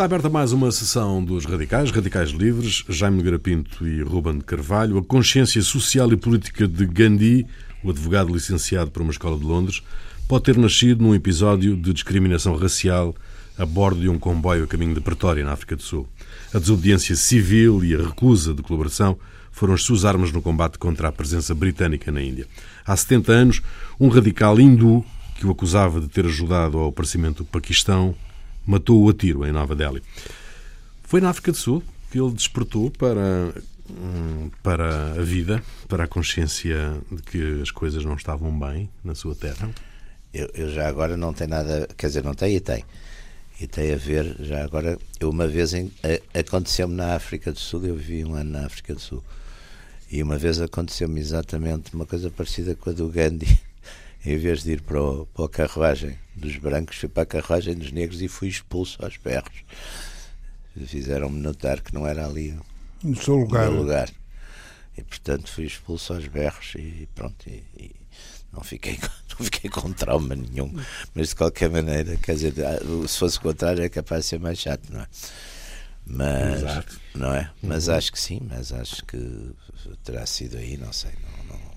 Está aberta mais uma sessão dos Radicais, Radicais Livres, Jaime Nogueira e Ruben de Carvalho. A consciência social e política de Gandhi, o advogado licenciado por uma escola de Londres, pode ter nascido num episódio de discriminação racial a bordo de um comboio a caminho de Pretória, na África do Sul. A desobediência civil e a recusa de colaboração foram as suas armas no combate contra a presença britânica na Índia. Há 70 anos, um radical hindu que o acusava de ter ajudado ao aparecimento do Paquistão matou-o a tiro em Nova Delhi. Foi na África do Sul que ele despertou para, hum, para a vida, para a consciência de que as coisas não estavam bem na sua terra. Eu, eu já agora não tem nada, quer dizer, não tem e tem. E tem a ver, já agora, eu uma vez aconteceu-me na África do Sul, eu vivi um ano na África do Sul, e uma vez aconteceu-me exatamente uma coisa parecida com a do Gandhi. Em vez de ir para, o, para a carruagem dos brancos, fui para a carruagem dos negros e fui expulso aos berros. Fizeram-me notar que não era ali o seu lugar. lugar. E portanto fui expulso aos berros e pronto. E, e não fiquei, não fiquei com trauma nenhum. Mas de qualquer maneira, quer dizer, ah, se fosse o contrário, é capaz de ser mais chato, não é? Mas, Exato. não é? Mas uhum. acho que sim, mas acho que terá sido aí, não sei. Não, não...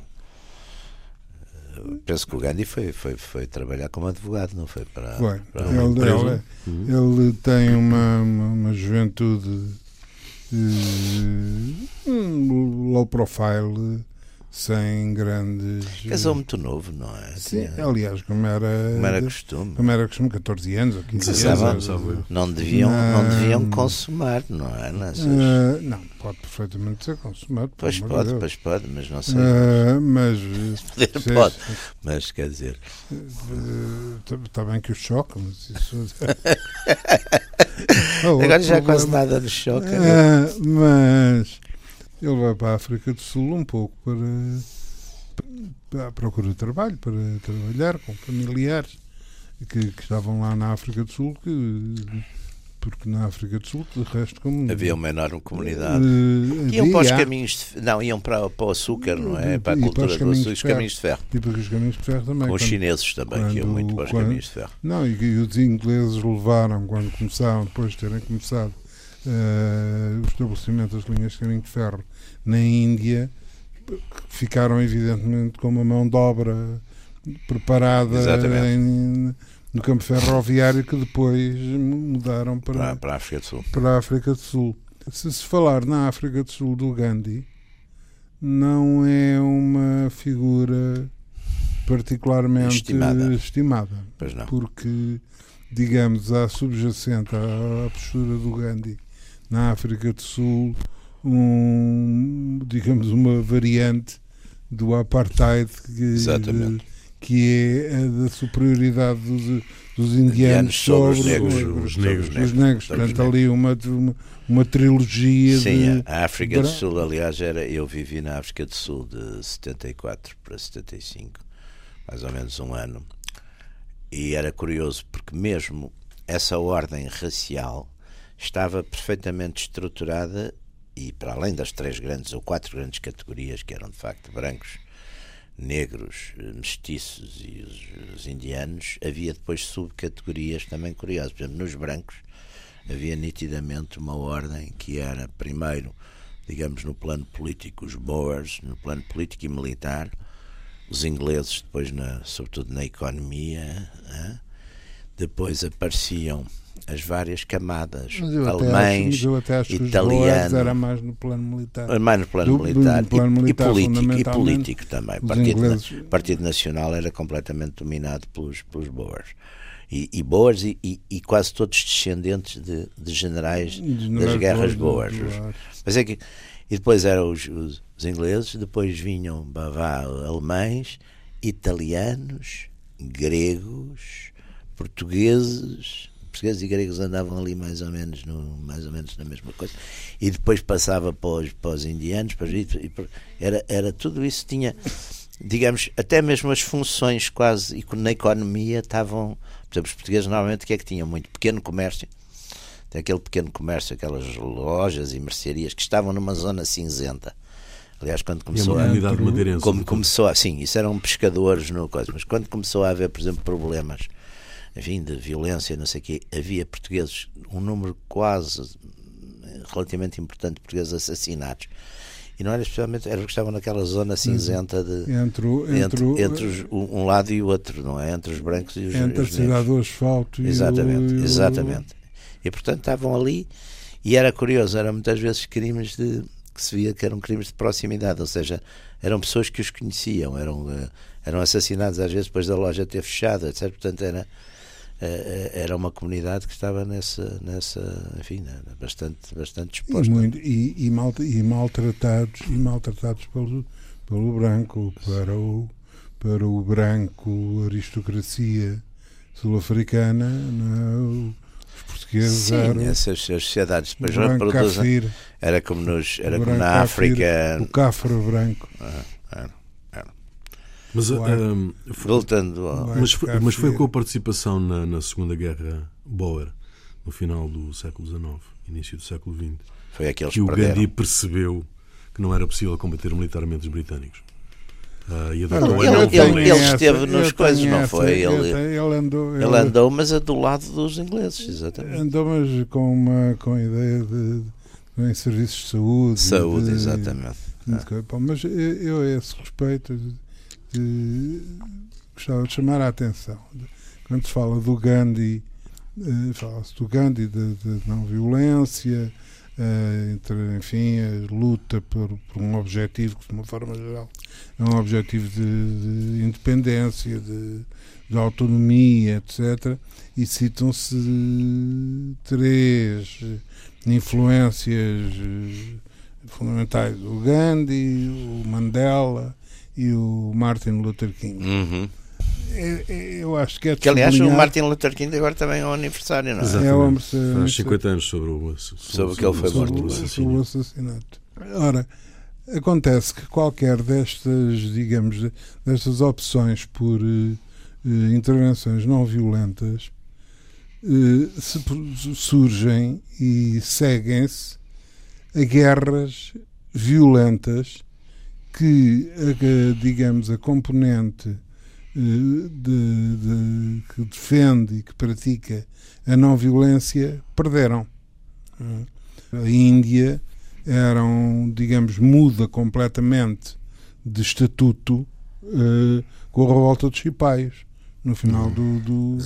Penso que o Gandhi foi, foi, foi trabalhar como advogado, não foi para. Foi. para ele, ele, uhum. ele, tem uma, uma, uma juventude uh, low profile sem grandes. Casou muito novo, não é? Sim, Tinha... aliás, como era, como era costume. Como era costume, 14 anos ou 15 anos. Não deviam, não deviam consumar, não é? Nessas... Uh, não, pode perfeitamente ser consumado. Pois pode, de pois pode, mas não sei. Uh, mas. Poder pode, mas quer dizer. Está uh, bem que o choque, mas isso. Agora já quase nada nos choca. mas ele vai para a África do Sul um pouco para, para procura de trabalho, para trabalhar com familiares que, que estavam lá na África do Sul, que porque na África do Sul, de resto, como. Havia uma enorme comunidade. Uh, iam para os caminhos. De, não, iam para, para o açúcar, não é? Para a cultura do açúcar, os caminhos de ferro. E para os caminhos de ferro também. Com os chineses também, quando, que iam muito para os quando, caminhos de ferro. Não, e, e os ingleses levaram, quando começaram, depois de terem começado uh, o estabelecimento das linhas de caminho de ferro na Índia, ficaram evidentemente com uma mão de obra preparada em, no campo ferroviário que depois mudaram para, para, para, a África do Sul. Para a África do Sul. Se se falar na África do Sul do Gandhi, não é uma figura particularmente estimada, estimada porque digamos a subjacente à, à postura do Gandhi na África do Sul um, digamos, uma variante do apartheid que, que é a da superioridade dos, dos indianos sobre, os negros. Os negros, os negros. Portanto, ali uma, uma, uma trilogia Sim, de... a África do Sul, aliás, era, eu vivi na África do Sul de 74 para 75, mais ou menos um ano, e era curioso porque mesmo essa ordem racial estava perfeitamente estruturada e para além das três grandes ou quatro grandes categorias que eram de facto brancos, negros, mestiços e os, os indianos, havia depois subcategorias também curiosas. Por exemplo, nos brancos havia nitidamente uma ordem que era primeiro, digamos, no plano político, os Boers, no plano político e militar, os ingleses depois, na, sobretudo na economia, hein? depois apareciam as várias camadas alemães, italianos. era mais no plano militar. Mais no plano, Do, militar, no plano e, militar, e, político, e político também. O Partido. Partido Nacional era completamente dominado pelos, pelos Boers. E, e Boers e, e, e, quase todos descendentes de, de generais, generais das guerras Boers. Mas é que, e depois eram os, os, os ingleses, depois vinham bavá, alemães, italianos, gregos, portugueses, portugueses e gregos andavam ali mais ou menos no, mais ou menos na mesma coisa. E depois passava para os, para os indianos para, e, era era tudo isso tinha digamos até mesmo as funções quase na economia estavam por exemplo os portugueses normalmente o que é que tinham? Muito pequeno comércio tem aquele pequeno comércio aquelas lojas e mercearias que estavam numa zona cinzenta. Aliás, quando começou a. Como começou assim, isso eram pescadores no coisa, mas quando começou a haver, por exemplo, problemas enfim, de violência, não sei o quê, havia portugueses, um número quase relativamente importante de portugueses assassinados. E não era especialmente, era porque estavam naquela zona cinzenta de entre, entre, entre, entre os, um lado e o outro, não é? Entre os brancos e os Entre os a cidade do asfalto e Exatamente, o, exatamente. E portanto estavam ali e era curioso, eram muitas vezes crimes de que se via que eram crimes de proximidade, ou seja, eram pessoas que os conheciam, eram, eh, eram assassinados às vezes depois da loja ter fechado, etc. Portanto, era, eh, eh, era uma comunidade que estava nessa, nessa enfim, né, bastante, bastante exposta. E, muito, e, e, mal, e maltratados, e maltratados pelo, pelo branco, para o, para o branco aristocracia sul-africana, é? portugueses Sim, eram, essas sociedades depois reproduzem. Era como, nos, era como na África. O cafre branco. Ah, era, era. Mas, um, Voltando ao... mas, foi, mas foi com a participação na, na Segunda Guerra Boer, no final do século XIX, início do século XX, foi que, que o Gandhi percebeu que não era possível combater militarmente os britânicos. Uh, ele, ele, ele, ele, esteve nos coisas, não foi? Ele, ele, andou, ele, andou, mas é do lado dos ingleses, exatamente. Andou, mas com uma com a ideia de, de em serviços de saúde. Saúde, de, exatamente. De, ah. Mas eu, a esse respeito, de, gostava de chamar a atenção. Quando se fala do Gandhi, uh, fala-se do Gandhi, de não violência, uh, entre, enfim, a luta por, por, um objetivo que, de uma forma geral, é um objetivo de, de independência, de, de, autonomia, etc. E citam-se três influências eh, fundamentais: o Gandhi, o Mandela e o Martin Luther King. Uhum. É, é, eu acho que é Que aliás o Martin Luther King agora também é o aniversário, não é? Exatamente. É Faz 50 anos sobre o, sobre, sobre que ele foi morto. Sobre o assassinato. Ora, acontece que qualquer destas, digamos, destas opções por uh, intervenções não violentas uh, se, surgem e seguem-se a guerras violentas que, a, digamos, a componente de, de, que defende e que pratica a não violência perderam. A Índia era, um, digamos, muda completamente de estatuto uh, com a revolta dos cipaios no final do, do,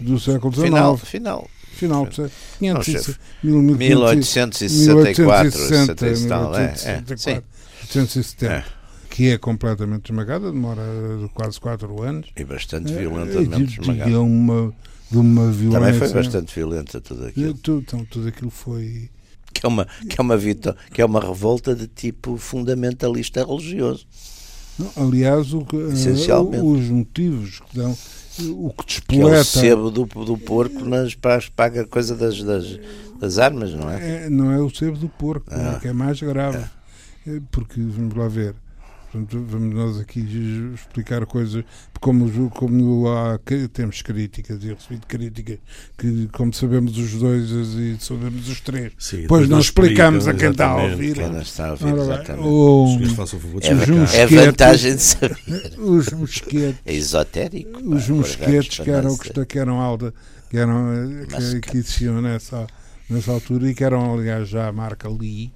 do século XIX. Final, final. Final, 500, 1864, 1860, 1870 que é completamente esmagada, demora quase 4 anos. E bastante é, violentamente esmagada. É uma, de uma violência. Também foi bastante violenta tudo aquilo. Tudo, então, tudo aquilo foi. Que é, uma, que, é uma vita, que é uma revolta de tipo fundamentalista religioso. Não, aliás, o, Essencialmente. os motivos que dão. O que despoleta. Que é o sebo do, do porco nas, para, para a coisa das, das, das armas, não é? é? Não é o sebo do porco, é ah. é que é mais grave. É. Porque, vamos lá ver, Portanto, vamos nós aqui explicar coisas, como, como há, temos críticas e recebido críticas, que como sabemos os dois e sabemos os três, Sim, depois não explicamos a quem está a ouvir. Quem está a ouvir, exatamente. O, é, é vantagem de saber. Os mosquetes. É esotérico. Os mosquetes que eram, que eram, alda, que, eram que, que existiam nessa, nessa altura e que eram, aliás, já a marca Lee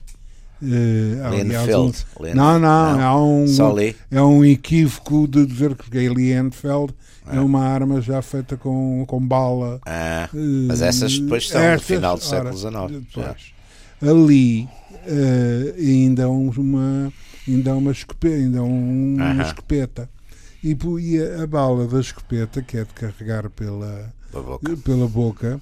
Uh, aliás, um, não, não, não, é um, é um equívoco de dizer que a Lienfeld é ah. é uma arma já feita com, com bala. Ah, uh, mas essas depois são estas, no final do século XIX. Ali uh, ainda uma ainda uma escopeta, ainda um, uma escopeta. E, e a, a, bala da escopeta, que é de carregar pela, boca. pela boca,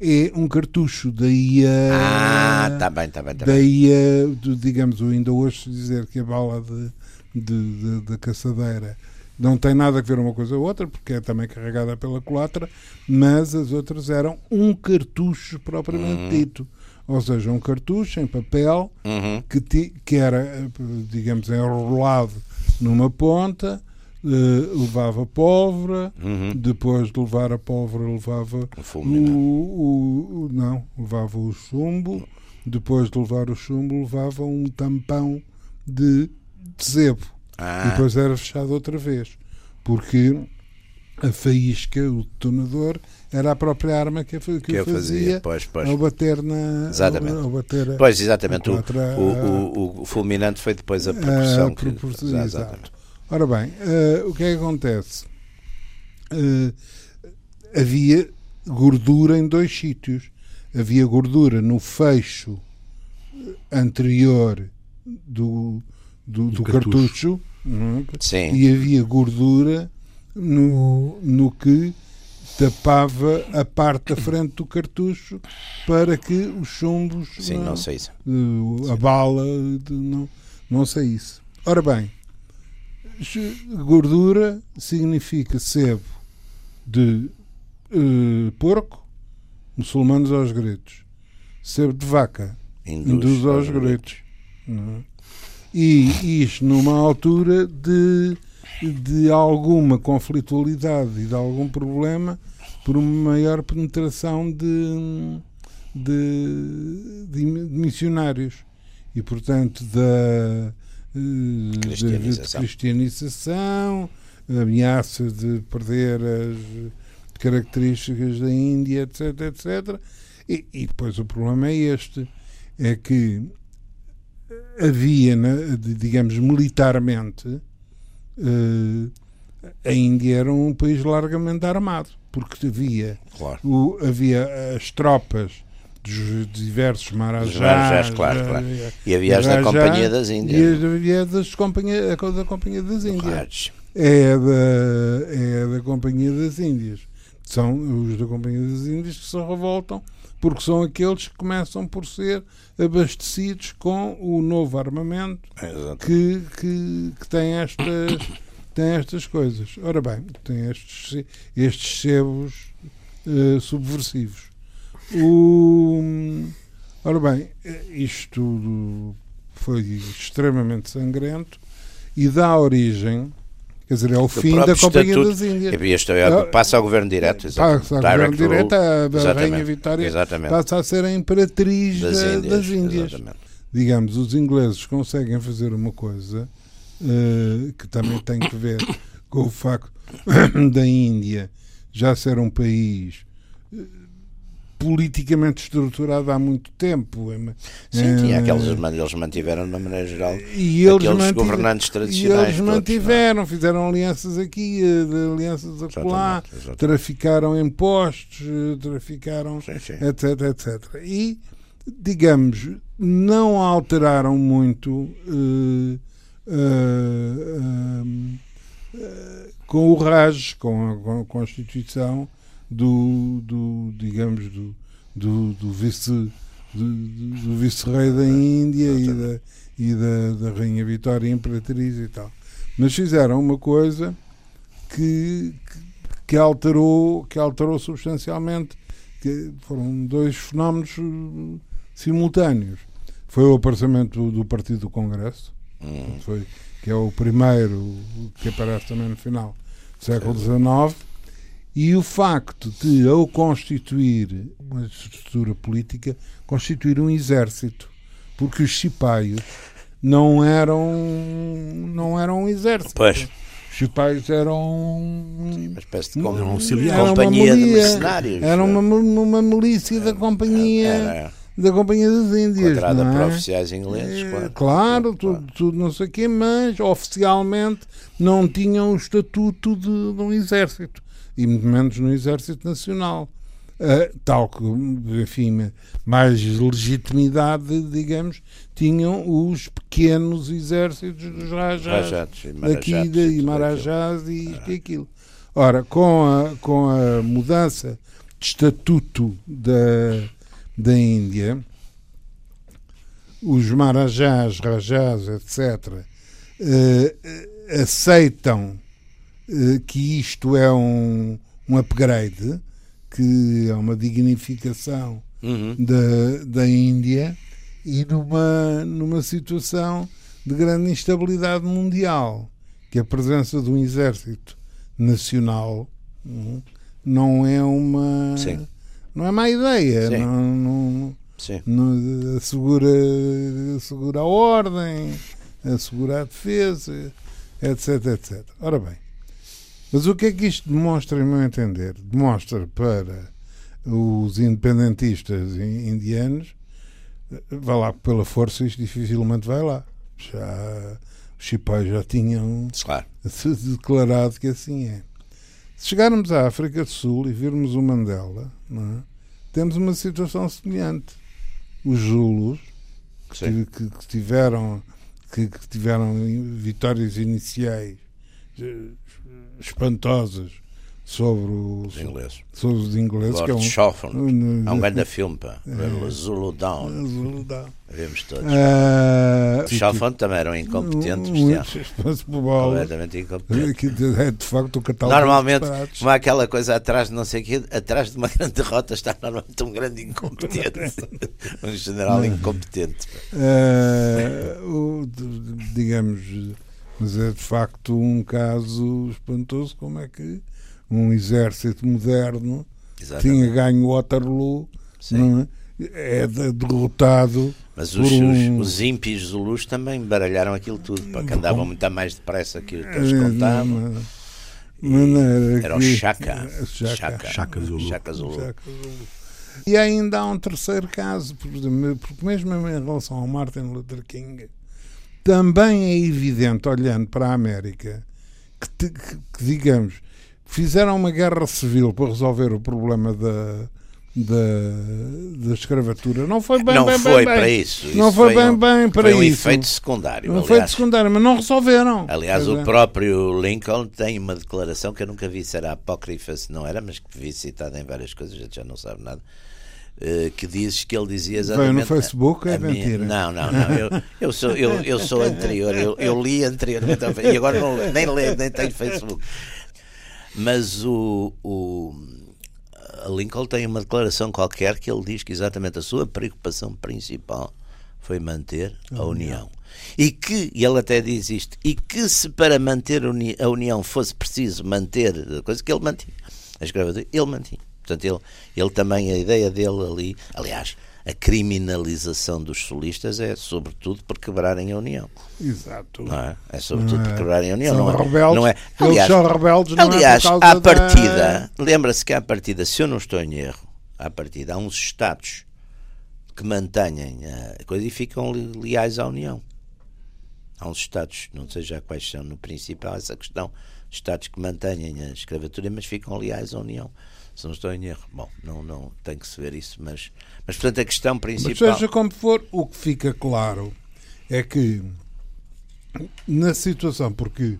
é um cartucho, daí a. Ah, tá bem, tá bem. Tá daí a, digamos, ainda hoje dizer que a bala de, de, de, de, caçadeira não tem nada a ver uma coisa ou outra, porque é também carregada pela culatra, mas as outras eram um cartucho propriamente uhum. dito. Ou seja, um cartucho em papel uhum. que, ti, que era, digamos, enrolado numa ponta Uh, levava pólvora, uhum. depois de levar a pólvora levava o, o, o, não, levava o chumbo, depois de levar o chumbo levava um tampão de, de zebo ah. e depois era fechado outra vez porque a faísca, o detonador, era a própria arma que, que, que eu fazia, fazia pois, pois. ao bater na. Exatamente. Ao, bater a, pois, exatamente. O, o, o, o, fulminante foi depois a proporção. A proporção que, exatamente. Ora bem, uh, o que é que acontece? Uh, havia gordura em dois sítios. Havia gordura no fecho anterior do, do, do, do cartucho, cartucho é? e havia gordura no, no que tapava a parte da frente do cartucho para que os chumbos Sim, não, não a bala não, não saísse. Ora bem, gordura significa sebo de uh, porco, muçulmanos aos gritos. Sebo de vaca, induz, aos gritos. É? E isto numa altura de de alguma conflitualidade e de algum problema por uma maior penetração de, de, de missionários e, portanto, da cristianização. De, cristianização, ameaça de perder as características da Índia, etc, etc. E, e depois o problema é este, é que havia, digamos, militarmente, uh, a Índia era um país largamente armado, porque havia, claro. o, havia as tropas dos diversos marajás, claro, claro. e havia as da Companhia das Índias. E havia das companhia, da Companhia das Índias. É da, é da Companhia das Índias. São os da Companhia das Índias que se revoltam porque são aqueles que começam por ser abastecidos com o novo armamento que, que, que tem estas tem estas coisas. Ora bem, tem estes, estes sebos uh, subversivos. O, ora bem, isto foi extremamente sangrento e dá origem Quer dizer, é o fim da Companhia estatuto, das Índias. Este é, passa ao governo direto. Passa ao governo direto, a, a Rainha Vitória exatamente. passa a ser a imperatriz das da, Índias. Das Índias. Digamos, os ingleses conseguem fazer uma coisa uh, que também tem que ver com o facto da Índia já ser um país uh, politicamente estruturado há muito tempo. É Sim, é, tinha aqueles, eles mantiveram, de uma maneira geral, e eles aqueles governantes tradicionais. E eles todos, mantiveram, fizeram alianças aqui, eh, alianças acolá, traficaram impostos, eh, traficaram, sim, sim. etc, etc. E, digamos, não alteraram muito uh, uh, uh, com o com a, com a Constituição do, do digamos, do, do, do vice do, do vice-rei da Índia e, da, e da, da Rainha Vitória Imperatriz e tal. Mas fizeram uma coisa que, que, alterou, que alterou substancialmente, que foram dois fenómenos uh, simultâneos. Foi o aparecimento do Partido do Congresso, hum. foi, que é o primeiro que aparece também no final do século XIX, e o facto de, ao constituir uma estrutura política, constituir um exército. Porque os cipaios não eram, não eram um exército. Pois. Os cipaios eram uma espécie de com, auxiliar. companhia de mercenários. Era uma, uma milícia da companhia. Era, da Companhia das Índias. Quadrada é? para oficiais ingleses, é, claro. Claro, tudo, tudo não sei o quê, mas oficialmente não tinham o estatuto de, de um exército e muito menos no Exército Nacional. Uh, tal que, enfim, mais legitimidade, digamos, tinham os pequenos exércitos dos rajás, daqui e marajás e isto e aquilo. Ora, com a, com a mudança de estatuto da, da Índia, os marajás, rajás, etc., uh, ah, aceitam eh, que isto é um, um upgrade, que é uma dignificação uhum. da, da Índia e numa, numa situação de grande instabilidade mundial, que a presença de um exército nacional hum, não é uma Sim. não é má ideia, Sim. não, não, Sim. não assegura, assegura a ordem, assegura a defesa, etc, etc. Ora bem, Mas o que é que isto demonstra, em meu entender? Demonstra para os independentistas indianos, vai lá pela força, isto dificilmente vai lá. Já, os chipais já tinham claro. declarado que assim é. Se chegarmos à África do Sul e virmos o Mandela, é? temos uma situação semelhante. Os Zulus, que, que, que tiveram, que, que, tiveram vitórias iniciais espantosas sobre os ingleses. Sobre os ingleses Lord que é um, um, é um grande filme, pá. É, Zulu Down. Zulu Down. Vemos todos. Uh, também eram incompetentes. Muitos, completamente incompetentes. É de facto o catálogo. Normalmente, como aquela coisa atrás de não sei o quê, atrás de uma grande derrota está normalmente um grande incompetente. um general incompetente. Uh, o, digamos, mas é de facto um caso espantoso. Como é que um exército moderno Exatamente. tinha ganho Waterloo, é? é derrotado. Mas os, um... os, os ímpios zulus também baralharam aquilo tudo, porque andavam muito mais depressa que eles é, contavam. Maneira era o Chaka. Chaka. Chaka Zulu. Chaka Zulu. E ainda há um terceiro caso, porque mesmo em relação ao Martin Luther King, também é evidente, olhando para a América, que, que, que digamos, fizeram uma guerra civil para resolver o problema da, da, da escravatura. Não foi bem, não bem, foi bem, para bem. isso. Não isso foi, bem, um, bem para foi um isso. efeito secundário. Um efeito secundário, mas não resolveram. Aliás, o próprio Lincoln tem uma declaração que eu nunca vi se era apócrifa, se não era, mas que vi citada em várias coisas, a gente já não sabe nada. Uh, que diz que ele dizia exatamente. Veio no Facebook, é mentira. Minha, não, não, não. Eu, eu, sou, eu, eu sou anterior, eu, eu li anteriormente e agora não, nem leio, nem tenho Facebook. Mas o, o Lincoln tem uma declaração qualquer que ele diz que exatamente a sua preocupação principal foi manter a União. E que, e ele até diz isto, e que se para manter a União fosse preciso manter a coisa que ele mantinha, a escravatura, ele mantinha. Portanto, ele, ele também, a ideia dele ali, aliás, a criminalização dos solistas é sobretudo por quebrarem a União. Exato. Não é? é sobretudo por é. quebrarem a União. São não é, rebeldes, não é. Aliás, eles são rebeldes, não aliás é à partida, da... lembra-se que à partida, se eu não estou em erro, à partida, há uns Estados que mantêm a coisa e ficam leais à União. Há uns Estados, não sei já quais são no principal essa questão, Estados que mantêm a escravatura, mas ficam leais à União se não estou em erro. Bom, não, não tem que se ver isso, mas, mas portanto a questão principal. Mas seja como for, o que fica claro é que na situação, porque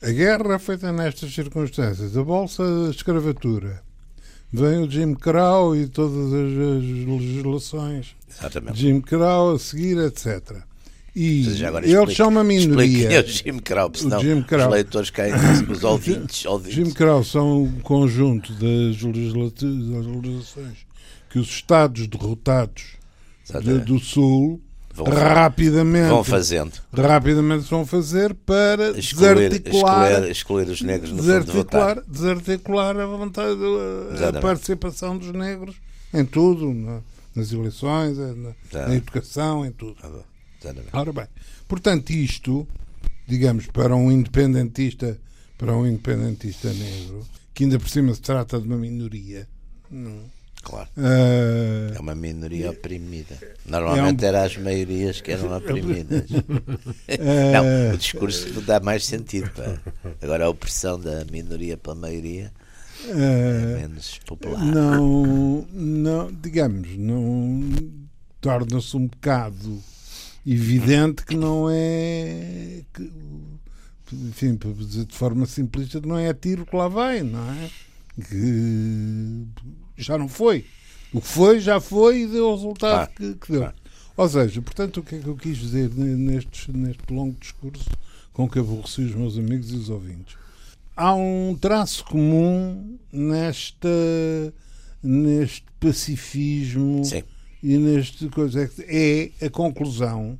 a guerra é feita nestas circunstâncias, a bolsa da escravatura, vem o Jim Crow e todas as, as legislações Exatamente. Jim Crow a seguir, etc. E eles são uma minoria. o Jim Crow, senão Jim Crow. os leitores caem os ouvintes, ouvintes. Jim Crow são um conjunto das legislações que os Estados derrotados de, do Sul vão, rapidamente vão fazendo. Rapidamente vão fazer para excluir, desarticular, excluir, excluir os negros no desarticular, de desarticular a vontade, a, a participação dos negros em tudo, na, nas eleições, na, na educação, em tudo. Exatamente. Ora bem, portanto, isto, digamos, para um independentista, para um independentista negro, que ainda por cima se trata de uma minoria, não, Claro. Uh, é uma minoria oprimida. Normalmente é um... eram as maiorias que eram oprimidas. Uh, não, o discurso dá mais sentido. Pá. Agora a opressão da minoria pela maioria uh, é menos popular. Não, não digamos, não torna-se um bocado evidente que não é. Que, enfim, para dizer de forma simplista, não é a tiro que lá vai, não é? Que já não foi. O que foi, já foi e deu o resultado ah, que, que, deu. Ah. Ou seja, portanto, o que é que eu quis dizer neste, neste longo discurso com que aborreci os meus amigos e os ouvintes? Há um traço comum nesta, neste pacifismo. Sim e neste coisa é, é a conclusão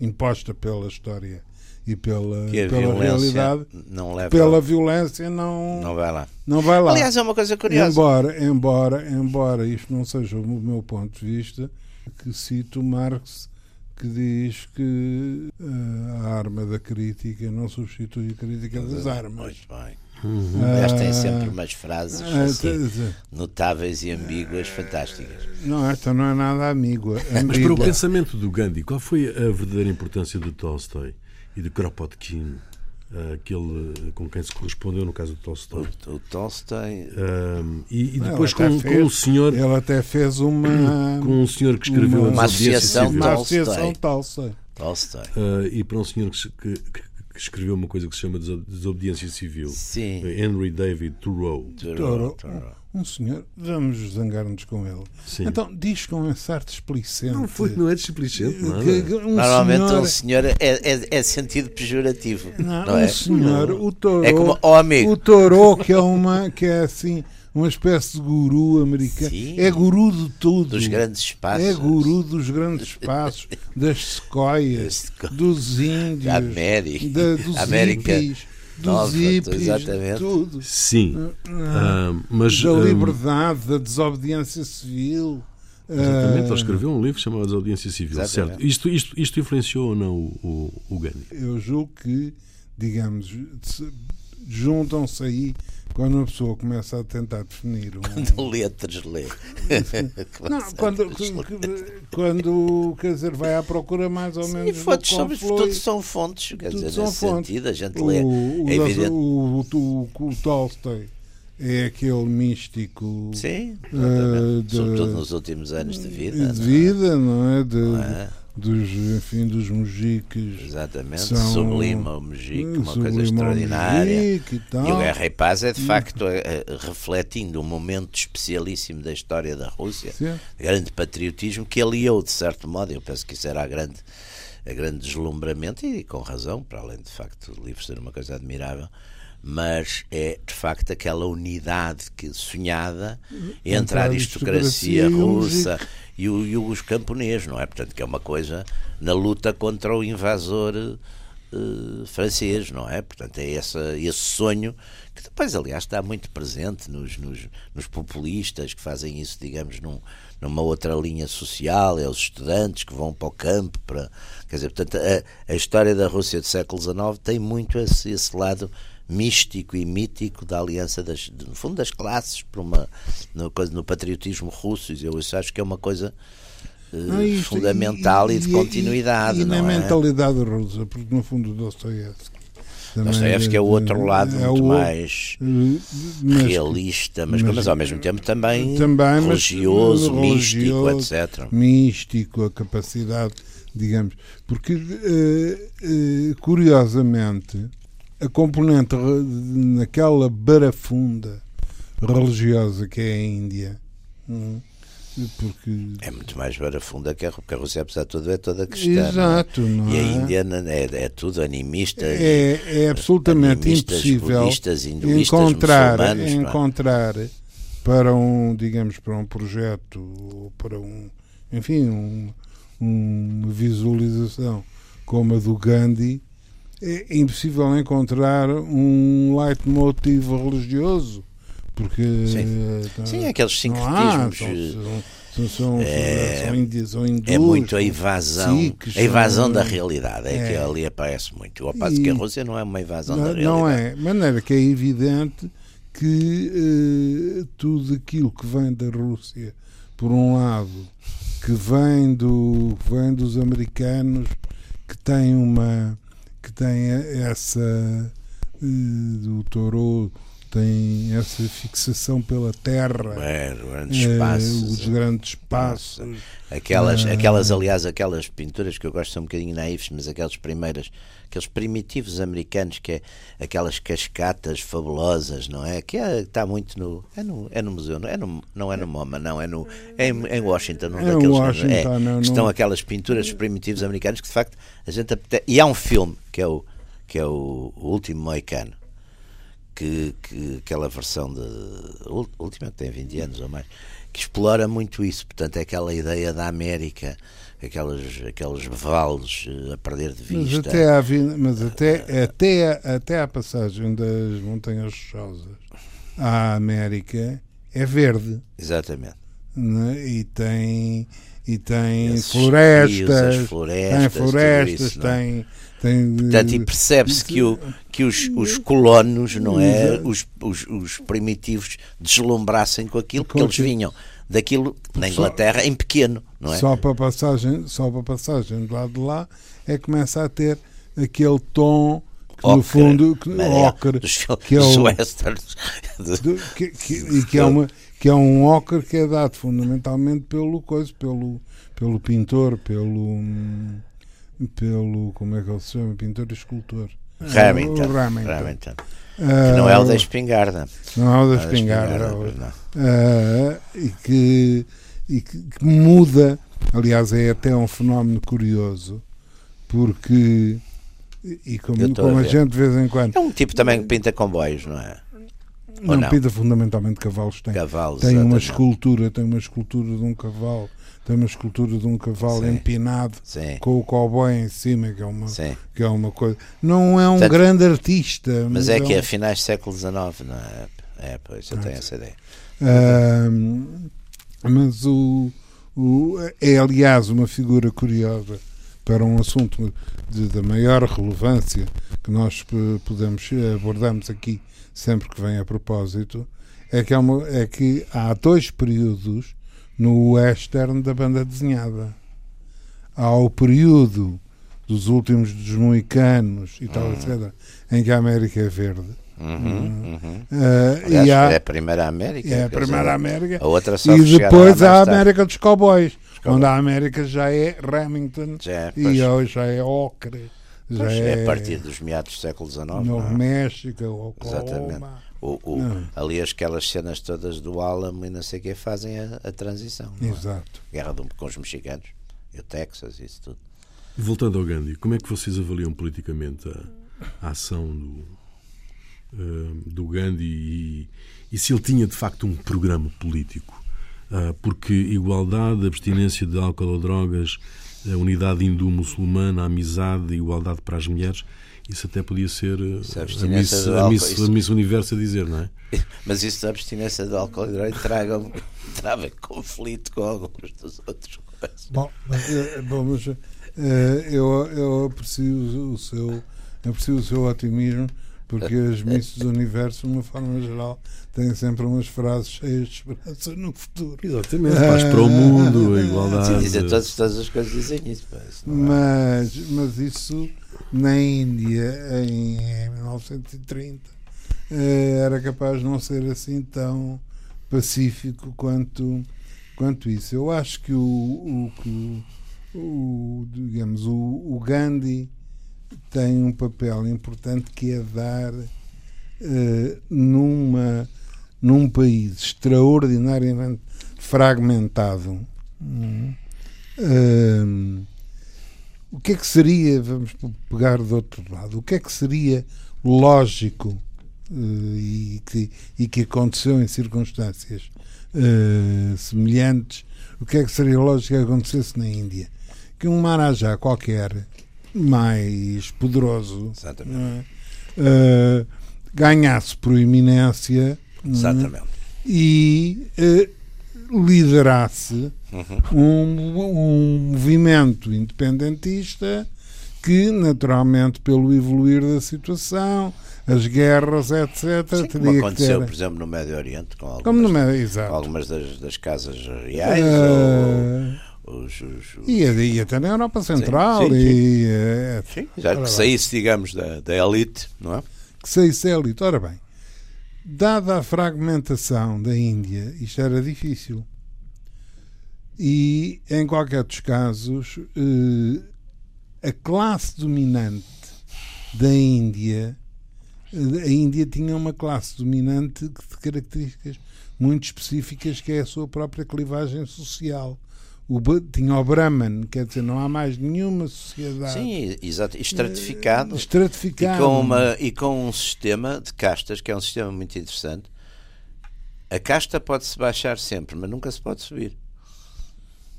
imposta pela história e pela, pela realidade não leva pela violência não não vai lá. não vai lá. Aliás é uma coisa curiosa. Embora embora embora isto não seja o meu ponto de vista que cito Marx que diz que uh, a arma da crítica não substitui a crítica das armas. muito bem Uhum. Aliás, tem sempre umas frases ah, assim, notáveis e ambíguas, fantásticas. Não, esta não é nada ambígua. Mas para o pensamento do Gandhi, qual foi a verdadeira importância de Tolstói e de Kropotkin? aquele com quem se correspondeu, no caso do Tolstói. O, o Tolstói. e, e, depois com, fez, com o senhor. Ele até fez uma. Com um senhor que escreveu uma, uma associação Uma associação Tolstói. Tolstói. Uh, e para um senhor que, que, que escreveu uma coisa que se chama desobediência civil. Sim. Henry David Thoreau. Thoreau. Um senhor, vamos zangar-nos com ele. Sim. Então diz com um certo displicente. Não, foi, não é displicente. Um Normalmente senhor... um senhor é, é, é, sentido pejorativo. Não, não um é? senhor, não. o Thoreau. É como o amigo. O Thoreau, que é, uma, que é assim uma espécie de guru americano. Sim, é guru de tudo. Dos grandes espaços. É guru dos grandes espaços, das sequoias, dos índios, da América, da, dos América hippies, dos Nova, hippies, exatamente. tudo. Sim, uh, mas da liberdade, da desobediência civil. Exatamente, ele escreveu um livro chamado Desobediência Civil, exatamente. certo? Isto, isto, isto influenciou ou não o, o, o Gandhi? Eu julgo que, digamos, juntam-se aí quando uma pessoa começa a tentar definir um... Quando letras lê. não, quando, quando, quer dizer, vai à procura mais ou Sim, menos. Fontes, somos, todos são fontes, quer dizer, nesse fontes. sentido, a gente lê. O, é evidente. O, o, o, Tolstói é aquele místico. Sim, uh, de, sobretudo nos últimos anos de vida. De vida, não é? De, não é? Dos, enfim, dos mujiques. Exatamente, são, sublima o mujique, uma coisa extraordinária. E, e, o Guerra e Paz é de facto é, é, refletindo um momento especialíssimo da história da Rússia, Sim. grande patriotismo que aliou de certo modo, eu penso que isso era a grande, a grande deslumbramento e com razão, para além de facto o livro ser uma coisa admirável mas é de facto aquela unidade que sonhada entre a aristocracia russa e, o, e os camponeses, não é? Portanto, que é uma coisa na luta contra o invasor uh, francês, não é? Portanto, é essa, esse sonho que depois, aliás, está muito presente nos, nos, nos populistas que fazem isso, digamos, num, numa outra linha social, é os estudantes que vão para o campo para. Quer dizer, portanto, a, a história da Rússia do século XIX tem muito esse, esse lado místico e mítico da aliança das, no fundo das classes para uma no, no patriotismo russo eu isso acho que é uma coisa não, isto, fundamental e, e, e de continuidade e, e na é? mentalidade russa porque no fundo Dostoiévski Dostoiévski é o outro lado é muito o, mais mas, realista, mas, mas, mas, ao mesmo tempo também, também religioso, místico, etc. Místico, a capacidade, digamos, porque uh, curiosamente a componente naquela barafunda religiosa que é a Índia. Hum, porque... É muito mais barafunda que a, porque a Rússia, apesar de tudo, é toda cristã. Exato, não é? E a Índia é, é tudo animista. É, é absolutamente impossível budistas, encontrar, encontrar para um, digamos, para um projeto, para um, enfim, um, uma visualização como a do Gandhi, é impossível encontrar um leitmotiv religioso. Porque. Sim, então, Sim aqueles sincretismos. São, são, é, são, são hindus, é muito a invasão, a invasão da realidade, é, é, que ali aparece muito. Ao passo e, que a Rússia não é uma invasão não, da realidade. Não é, de maneira que é evidente que uh, tudo aquilo que vem da Rússia, por um lado, que vem, do, vem dos americanos, que tem uma que tem essa uh, do Toro tem essa fixação pela terra é, grandes espaços, uh, os grandes espaços. Aquelas, uh, aquelas aliás aquelas pinturas que eu gosto são um bocadinho naivos mas aquelas primeiras aqueles primitivos americanos que é aquelas cascatas fabulosas não é? Que é, está muito no é no, é no museu não é no, não é no MoMA não é no é em, em Washington um é daqueles Washington, é, não, estão aquelas pinturas primitivos americanos que de facto a gente e há um filme que é o que é o, o último Moicano que, que aquela versão de última que tem 20 anos ou mais que explora muito isso portanto é aquela ideia da América aqueles, aqueles vales eh, a perder de vista. Mas até, à, mas até, até, até à passagem das Montanhas Rochosas à América é verde. Exatamente. Né? E tem, e tem florestas, rios, florestas, tem florestas, isso, é? tem, Tem, Portanto, e percebe-se que, o, que os, os colonos, não é? Os, os, os primitivos deslumbrassem com aquilo, porque eles vinham daquilo na Inglaterra em pequeno, não é? Só para passagem, só para passagem do lado de lá é que começa a ter aquele tom que no fundo que, ocre, que é o, westerns que, que, e que é uma que é um ocre que é dado fundamentalmente pelo coisa, pelo pelo pintor, pelo pelo como é que ele se chama, pintor e escultor. Remington. Remington. Remington. Que não é o da espingarda. Não é o da espingarda. espingarda uh, e que, e que, que, muda, aliás, é até um fenómeno curioso, porque, e como, como a, a gente de vez em quando. É um tipo também que pinta comboios, não é? Não, não, pinta fundamentalmente cavalos. Tem, cavalos, tem uma escultura, tem uma escultura de um cavalo tem uma escultura de um cavalo Sim. empinado Sim. com o cowboy em cima, que é uma, que é uma coisa. Não é um Portanto, grande artista. Mas, é, é, que é finais do século XIX, não é? É, pois, eu tenho essa ideia. Uh, mas o, o, é, aliás, uma figura curiosa para um assunto de, de maior relevância que nós podemos abordamos aqui sempre que vem a propósito é que, é, uma, é que há dois períodos no western da banda desenhada. Há o período dos últimos dos moicanos e tal, uhum. etc., em que a América é verde. Uhum, uhum. Uh, Aliás, e há, é a primeira América. É a primeira América. A outra só e depois há a América dos Cowboys, onde a América já é Remington já é, e hoje já é Ocre. Já é, é, a partir dos meados do século XIX. Novo é? México, Oklahoma. Exatamente. O, o, ali aquelas cenas todas do Alamo e não sei o que fazem a, a transição. É? Exato. É? Guerra do, com os mexicanos e o Texas, isso tudo. Voltando ao Gandhi, como é que vocês avaliam politicamente a, a ação do, uh, do Gandhi e, e, se ele tinha de facto um programa político? Uh, porque igualdade, abstinência de álcool ou drogas, a unidade hindu-muçulmana, a amizade, a igualdade para as mulheres isso até podia ser eh, a Miss, a, Miss, isso... a Miss Universo a dizer, não é? Mas isso da abstinência do álcool e traga, trava conflito com alguns dos outros. Bom, mas, eh, mas uh, eu, eu aprecio o seu aprecio o seu otimismo porque as missas do universo, de uma forma geral, têm sempre umas frases cheias de esperança no futuro. Exatamente, paz para o mundo, a igualdade. Sim, dizem todas, todas as coisas dizem isso. Mas, mas isso na Índia em, 1930 eh, era capaz de não ser assim tão pacífico quanto, quanto isso. Eu acho que o, o, o digamos, o, o, Gandhi tem um papel importante que é dar uh, numa, num país extraordinariamente fragmentado. uh, o que é que seria, vamos pegar do outro lado, o que é que seria lógico uh, e, que, e que aconteceu em circunstâncias uh, semelhantes, o que é que seria lógico que acontecesse na Índia? Que um Marajá qualquer, mais poderoso, é? uh, ganhasse proeminência Exatamente. e liderasse uhum. um, um movimento independentista que, naturalmente, pelo evoluir da situação, as guerras, etc. Sim, como aconteceu, ter... por exemplo, no Médio Oriente, com algumas, Médio, com algumas das, das, casas reais. Uh... Ou, os, os, os... E, e, até na Europa Central. Sim, sim, e, eh, sim. já que saísse, digamos, da, da elite, não é? Que saísse da elite. Ora bem, dada a fragmentação da Índia, isto era difícil. E, em qualquer dos casos, eh, a classe dominante da Índia, eh, a Índia tinha uma classe dominante de características muito específicas, que é a sua própria clivagem social. O, tinha o Brahman, quer dizer, não há mais nenhuma sociedade. Sim, exato, estratificado. estratificado. E com, uma, e com um sistema de castas, que é um sistema muito interessante. A casta pode-se baixar sempre, mas nunca se pode subir.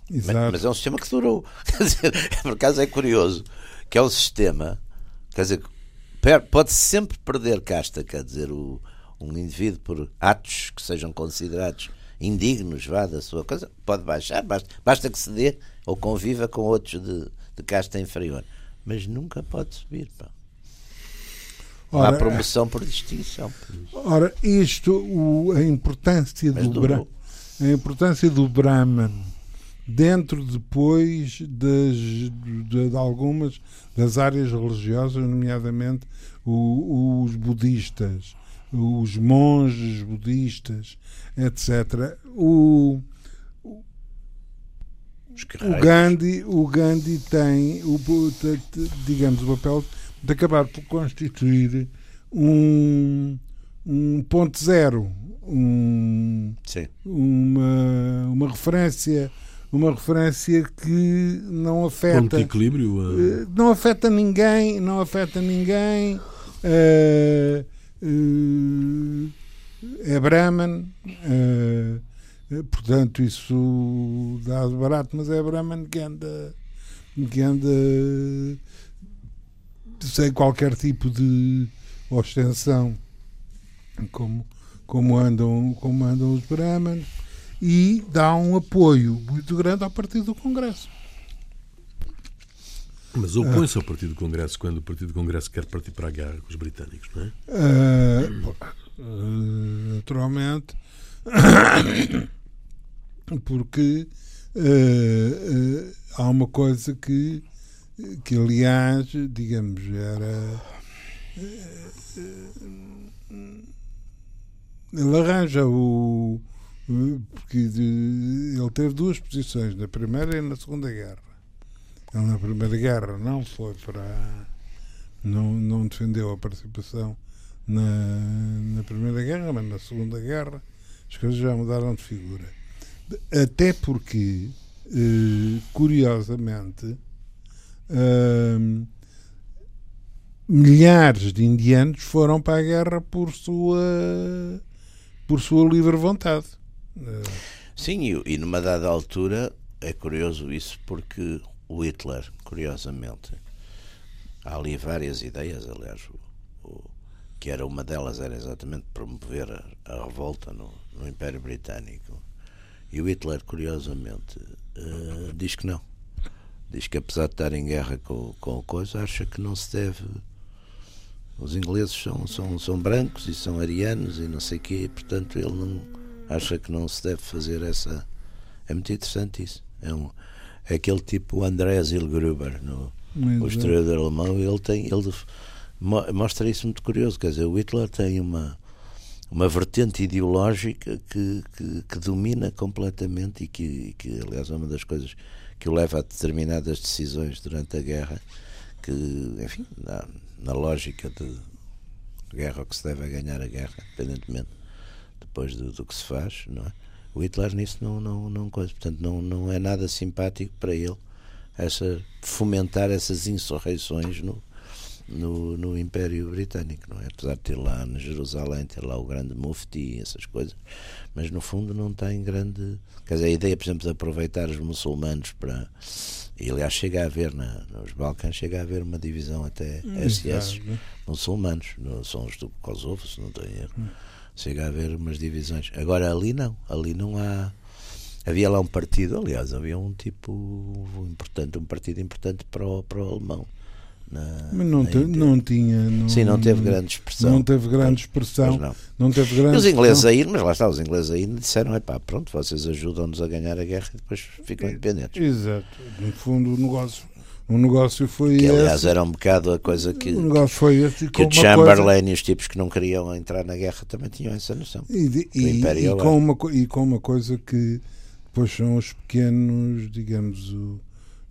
Mas, mas, é um sistema que durou. Quer dizer, por acaso é curioso que é um sistema, quer dizer, pode sempre perder casta, quer dizer, o, um indivíduo por atos que sejam considerados indignos, vá da sua coisa, pode baixar, basta, basta que se dê ou conviva com outros de, de casta inferior. mas nunca pode subir. Pá. Ora, Há promoção por distinção. Ora, isto, o, a importância do, Bra a importância do Brahman dentro depois das, de, de algumas das áreas religiosas, nomeadamente o, os budistas, os monges budistas, etc. O, o Gandhi, o Gandhi tem, o, digamos, o papel de acabar por constituir um, um ponto zero, um, uma, uma referência uma referência que não afeta ponto de equilíbrio uh... não afeta ninguém não afeta ninguém uh, uh, é Brahman portanto isso dá barato mas é Brahman que anda que anda sem qualquer tipo de ostensão como como andam como andam os Brahmanes e dá um apoio muito grande ao Partido do Congresso. Mas opõe-se ao Partido do Congresso quando o Partido do Congresso quer partir para a guerra com os britânicos, não é? Uh, naturalmente, porque uh, uh, há uma coisa que, que, aliás, digamos, era. Ele arranja o, porque ele teve duas posições, na Primeira e na Segunda Guerra. Ele na Primeira Guerra não foi para. não, não defendeu a participação na, na Primeira Guerra, mas na Segunda Guerra as coisas já mudaram de figura. Até porque, eh, curiosamente, eh, milhares de indianos foram para a guerra por sua, por sua livre vontade. Sim, e, numa dada altura é curioso isso porque o Hitler, curiosamente, há ali várias ideias, aliás, o, o, que era uma delas era exatamente promover a, a revolta no, no, Império Britânico. E o Hitler, curiosamente, uh, diz que não. Diz que apesar de estar em guerra com, com a coisa, acha que não se deve. Os ingleses são, são, são brancos e são arianos e não sei o quê, portanto ele não acha que não se deve fazer essa. É muito interessante isso. É, um, é aquele tipo Andreas Ilgruber, no, o historiador alemão, ele tem. Ele mostra isso muito curioso. Quer dizer, o Hitler tem uma, uma vertente ideológica que, que, que domina completamente e que, que, aliás, é uma das coisas que o leva a determinadas decisões durante a guerra, que, enfim, na, na lógica de guerra que se deve a ganhar a guerra, independentemente depois do, do, que se faz, não é? O Hitler nisso não, não, não coisa, portanto não, não é nada simpático para ele essa, fomentar essas insurreições no, no, no Império Britânico, não é? Apesar de ter lá na Jerusalém, ter lá o grande mufti, essas coisas, mas no fundo não tem grande. Quer dizer, a ideia, por exemplo, de aproveitar os muçulmanos para. E aliás, chega a haver na, nos Balcãs, chega a haver uma divisão até SS muçulmanos, no, são os do Kosovo, se não tenho erro. Hum chega a haver umas divisões. Agora ali não, ali não há. Havia lá um partido, aliás, havia um tipo importante, um partido importante para o, para o alemão. Na, Mas não, te, não tinha. Não, Sim, não teve grande expressão. Não teve grande expressão. Não. não. teve grande os ingleses aí, mas lá está, os ingleses aí disseram: é pá, pronto, vocês ajudam-nos a ganhar a guerra e depois ficam independentes. Exato. No fundo, o negócio o negócio foi que, aliás, esse. era um bocado a coisa que. O negócio foi esse. Que o Chamberlain coisa... e os tipos que não queriam entrar na guerra também tinham essa noção. E, e, e com, uma, e com uma coisa que depois são os pequenos, digamos, o,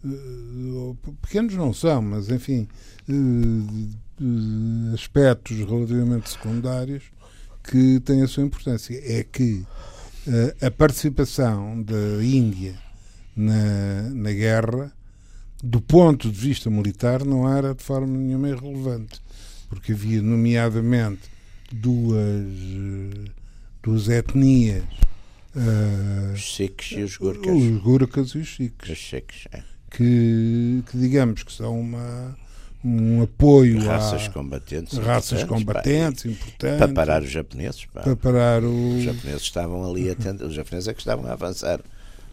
uh, pequenos não são, mas enfim, uh, aspectos relativamente secundários que têm a sua importância. É que a participação da Índia na, na guerra do ponto de vista militar, não era de forma nenhuma irrelevante, porque havia, nomeadamente, duas, duas etnias. Uh, os Sikhs e os Gurkhas. Os Gurkhas e os Sikhs. Os Sikhs, é. que, que, digamos que são uma, um apoio raças combatentes, raças combatentes importantes para parar os japoneses. Pá. Para parar o... Os japoneses estavam ali atentos, os japoneses é que estavam a avançar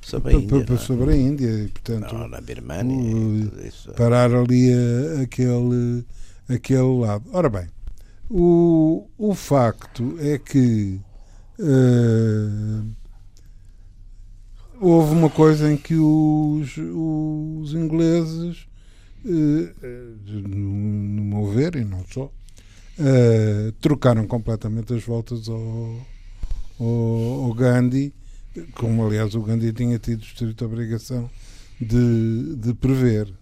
sobre a Índia. É? sobre a Índia e, portanto, não, na Birmania. O, parar ali a, aquele, aquele lado. Ora bem, o, o facto é que uh, houve uma coisa em que os, os ingleses, uh, no meu ver, e não só, trocaram completamente as voltas ao, ao, ao, Gandhi, como aliás o Gandhi tinha tido estrita obrigação de, de prever.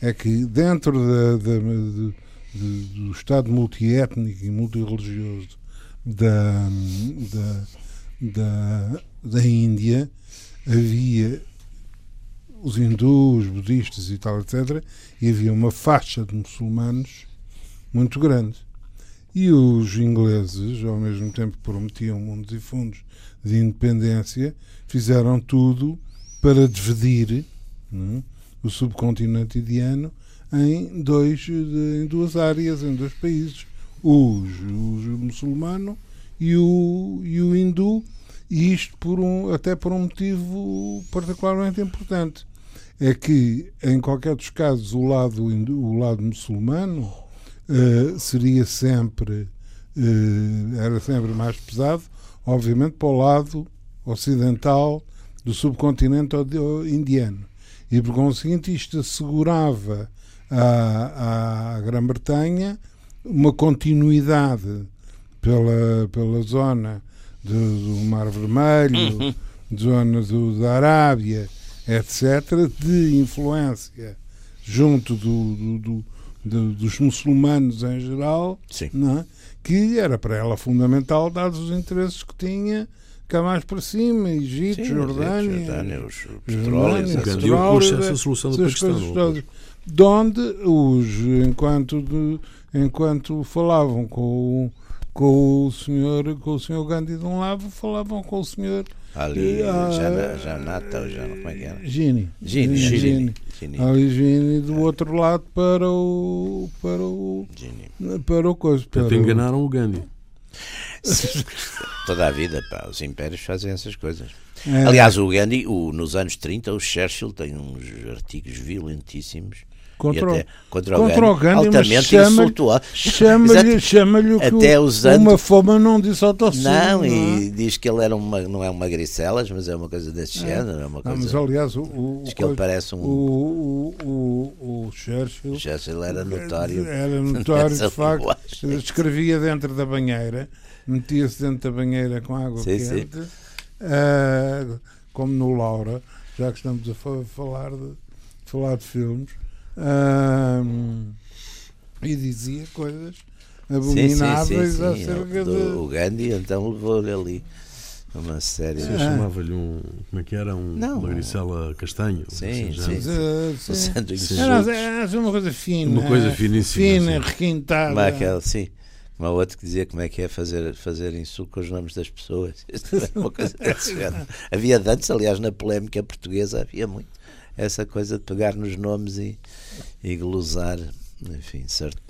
É? é que dentro da, da, de, de, do Estado multiétnico e multireligioso da, da, da, da Índia havia os hindus, budistas e tal, etc. E havia uma faixa de muçulmanos muito grande. E os ingleses, ao mesmo tempo prometiam mundos e fundos de independência, fizeram tudo para dividir né, o subcontinente indiano em, dois, em duas áreas, em dois países, os, os muçulmano e o, e o hindu, e isto por um, até por um motivo particularmente importante. É que, em qualquer dos casos, o lado, hindu, o lado muçulmano uh, seria sempre uh, era sempre mais pesado, obviamente para o lado ocidental do subcontinente indiano. E por conseguinte isto assegurava à, à Grã-Bretanha uma continuidade pela, pela zona do, do Mar Vermelho, uhum. zona do, da Arábia, etc., de influência junto do, do, do de, dos muçulmanos em geral, não é? que era para ela fundamental, dados os interesses que tinha cá mais para cima, Egito, Sim, Jordânia, Jordânia, os petróleos, petróleo, a solução do Paquistão. De onde os, enquanto, de, enquanto falavam com, com o senhor com o senhor Gandhi de um lado, falavam com o senhor Ali, uh, Jana, Janata, ou Jana, como é que era? Gini. Gini, Gini. Gini. Gini. Ali Gini do outro lado para o. para o. Gini. para o coisa. Para Portanto, enganaram o Gandhi. Toda a vida, pá, os impérios fazem essas coisas. É. Aliás, o Gandhi, o, nos anos 30, o Churchill tem uns artigos violentíssimos Contra, até, contra, contra o Gandhi, altamente chama, chama-lhe chama até usando, uma fama não disse autossino. Não, não e é? diz que ele era uma, não é uma gricelas, mas é uma coisa desse é. género. É uma coisa, não, mas aliás, o, o, diz que ele parece um. O, o, o, Churchill, Churchill era notório. Era notório, de facto. Escrevia dentro da banheira, metia-se dentro da banheira com água sim, quente, sim. Uh, como no Laura, já que estamos a falar de, falar de filmes e dizia coisas abomináveis sim, sim, sim, acerca de. O Gandhi então levou-lhe ali uma série. Você chamava-lhe um. Como é que era? Um, não, uma gricela castanho. Sim, sim. sim. sim. Era, uma coisa fina. Uma coisa finíssima. Fina, requintada. Como aquela, sim. Uma outra que dizia como é que é fazer, fazer insulto com os nomes das pessoas. É uma coisa desse Havia antes, aliás, na polémica portuguesa, havia muito essa coisa de pegar nos nomes e, e glosar, enfim,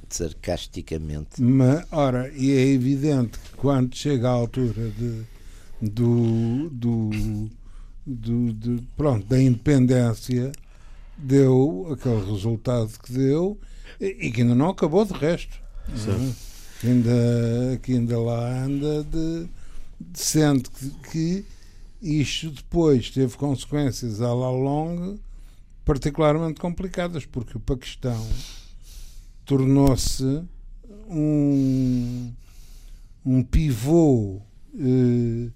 sarcasticamente. Mas, ora, e é evidente que quando chega à altura de, do, do, do, de, pronto, da independência, deu aquele resultado que deu e, e que ainda não acabou de resto. Uhum. Que, ainda, que ainda lá anda de, de sendo que, que isto depois teve consequências à la longue particularmente complicadas, porque o Paquistão tornou-se um, um pivô, eh,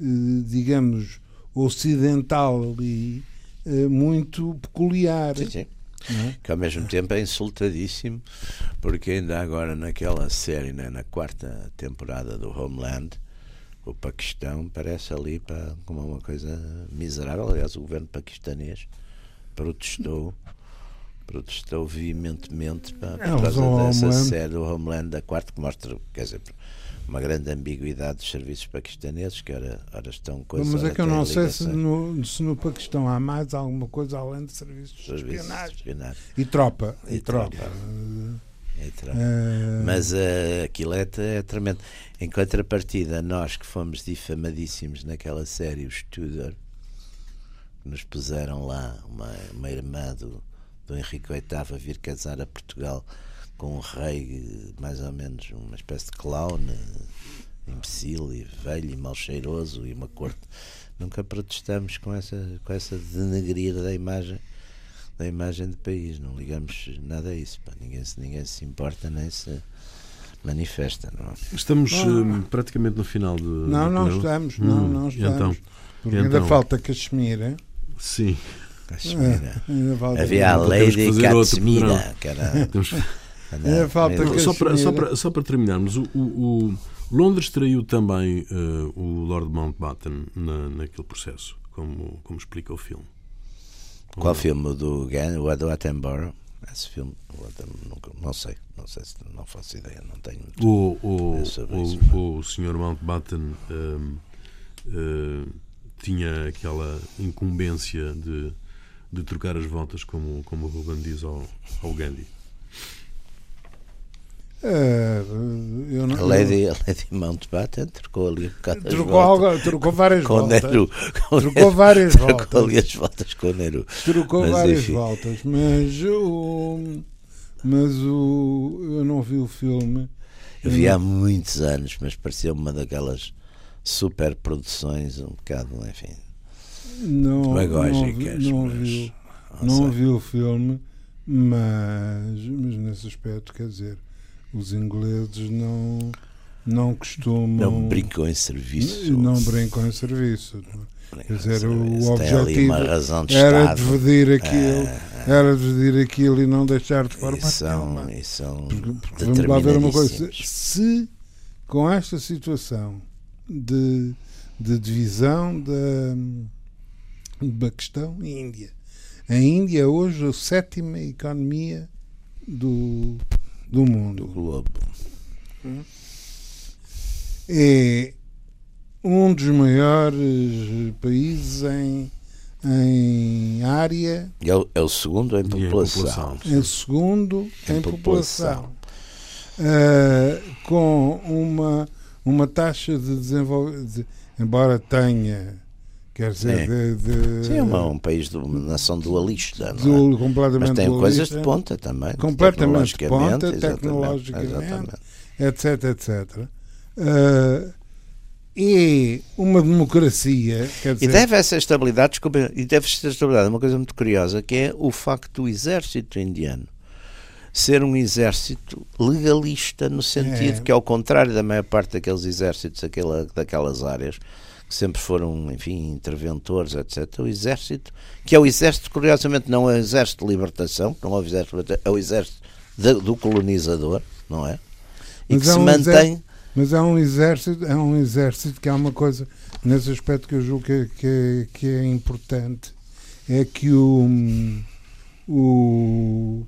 eh, digamos, ocidental ali eh, muito peculiar. Sim, sim. É? Que ao mesmo tempo é insultadíssimo, porque ainda agora naquela série, né, na quarta temporada do Homeland, o Paquistão parece ali para, como uma coisa miserável. Aliás, o governo paquistanês protestou protestou veementemente pá, por é, causa dessa Homeland. série do Homeland da quarta que mostra quer dizer uma grande ambiguidade dos serviços paquistaneses que ora, ora estão coisas mas é que eu não sei se no, se no Paquistão há mais alguma coisa além de serviços, serviços de espionagem, espionagem. E, tropa, e, e tropa, tropa. É... Mas uh, aquilo é, é tremendo. Em contrapartida, nós que fomos difamadíssimos naquela série, o Tudor, que nos puseram lá uma, uma irmã do, do Henrique VIII a vir casar a Portugal com um rei mais ou menos uma espécie de clown imbecil e velho e mal cheiroso e uma corte nunca protestamos com essa com essa denegrir da imagem da imagem do país. Não ligamos nada a isso pá. ninguém se ninguém se importa nem se manifesta não é? estamos uh, praticamente no final de não não estamos hum, não não estamos então, porque então, ainda falta Caxemira sim Caxemira é, havia a Lady Caxemira que era é, falta só, para, só, para, só para terminarmos, o, o, o Londres traiu também uh, o Lord Mountbatten na, naquele processo, como, como explica o filme. Qual filme? O do, o do Attenborough? Esse filme, não sei, não sei se não faço ideia, não tenho muito o, o, o, isso, o, o Sr. Mountbatten um, uh, tinha aquela incumbência de, de trocar as voltas, como, como o Ruben diz ao, ao Gandhi. É, eu não, a, Lady, a Lady Mountbatten trocou ali um bocado trocou, algo, trocou várias com voltas. Nero, com trocou Nero, várias trocou voltas. ali as voltas com o Nero. Trocou mas, várias enfim. voltas, mas o, mas o, eu não vi o filme. Eu vi há muitos anos, mas parecia uma daquelas super produções, um bocado, enfim, não, demagógicas. Não, vi, não, vi, não, não vi o filme, mas, mas nesse aspecto, quer dizer os ingleses não não costumam não brincam em serviço não brincam em serviço quer dizer o objetivo de era dividir aquilo ah, era dividir aquilo e não deixar de forma são, e são porque, porque vamos lá ver uma coisa. se com esta situação de, de divisão da, da questão Índia a Índia é hoje a sétima economia do do mundo. Do globo. É um dos maiores países em, em área. É o, é o segundo em população. É o segundo em, em população. população. Uh, com uma, uma taxa de desenvolvimento, de, embora tenha Quer dizer, de, de, Sim, é um país de uma nação dualista, não é? completamente Mas tem dualista, coisas de ponta também. Completamente de ponta, tecnologicamente, etc, etc. Uh, e uma democracia. Dizer... E deve essa estabilidade, desculpa, e deve essa estabilidade uma coisa muito curiosa, que é o facto do exército indiano ser um exército legalista, no sentido é. que, ao contrário da maior parte daqueles exércitos aquela, daquelas áreas, que sempre foram, enfim, interventores, etc. O exército, que é o exército, curiosamente, não é o exército de libertação, não é o exército, é o exército de, do colonizador, não é? E mas que é se um mantém. Exército, mas é um exército, é um exército que há uma coisa nesse aspecto que eu julgo que, que, que é importante, é que o, o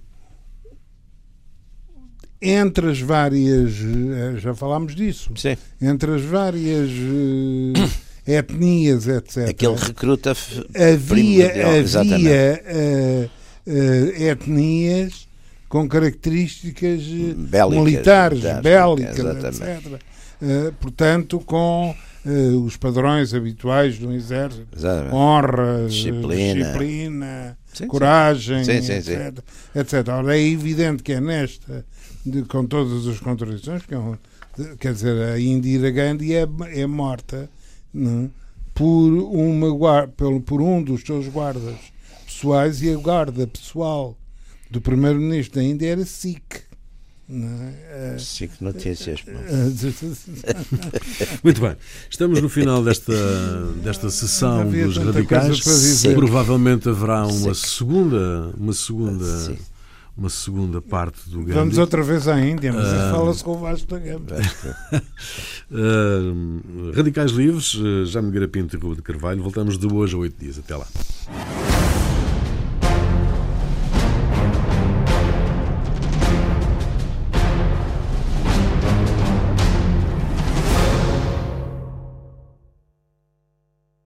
entre as várias eh, já falámos disso Sim. entre as várias eh, etnias, etc. Aquele recruta havia, havia uh, uh, etnias com características bélicas, militares, bélicas, etc. Uh, portanto, com os padrões habituais um exército, exatamente. honra, disciplina, disciplina sim, coragem, sim. Sim, etc, etc. Ora, é evidente que é nesta, de, com todas as contradições, que é um, quer dizer, a Indira Gandhi é, é morta não, por, uma, por, por um dos seus guardas pessoais e a guarda pessoal do primeiro-ministro da Índia era Sikh. É? Sikh Notícias. Muito bem. Estamos no final desta, desta sessão dos radicais. Provavelmente haverá uma segunda, uma segunda uma segunda parte do Gandhi. Vamos outra vez à Índia, mas uh, fala-se com o Vasco da Gama. uh, Radicais Livres, uh, Jaime Garapinto e Rua de Carvalho. Voltamos de hoje a oito dias. Até lá.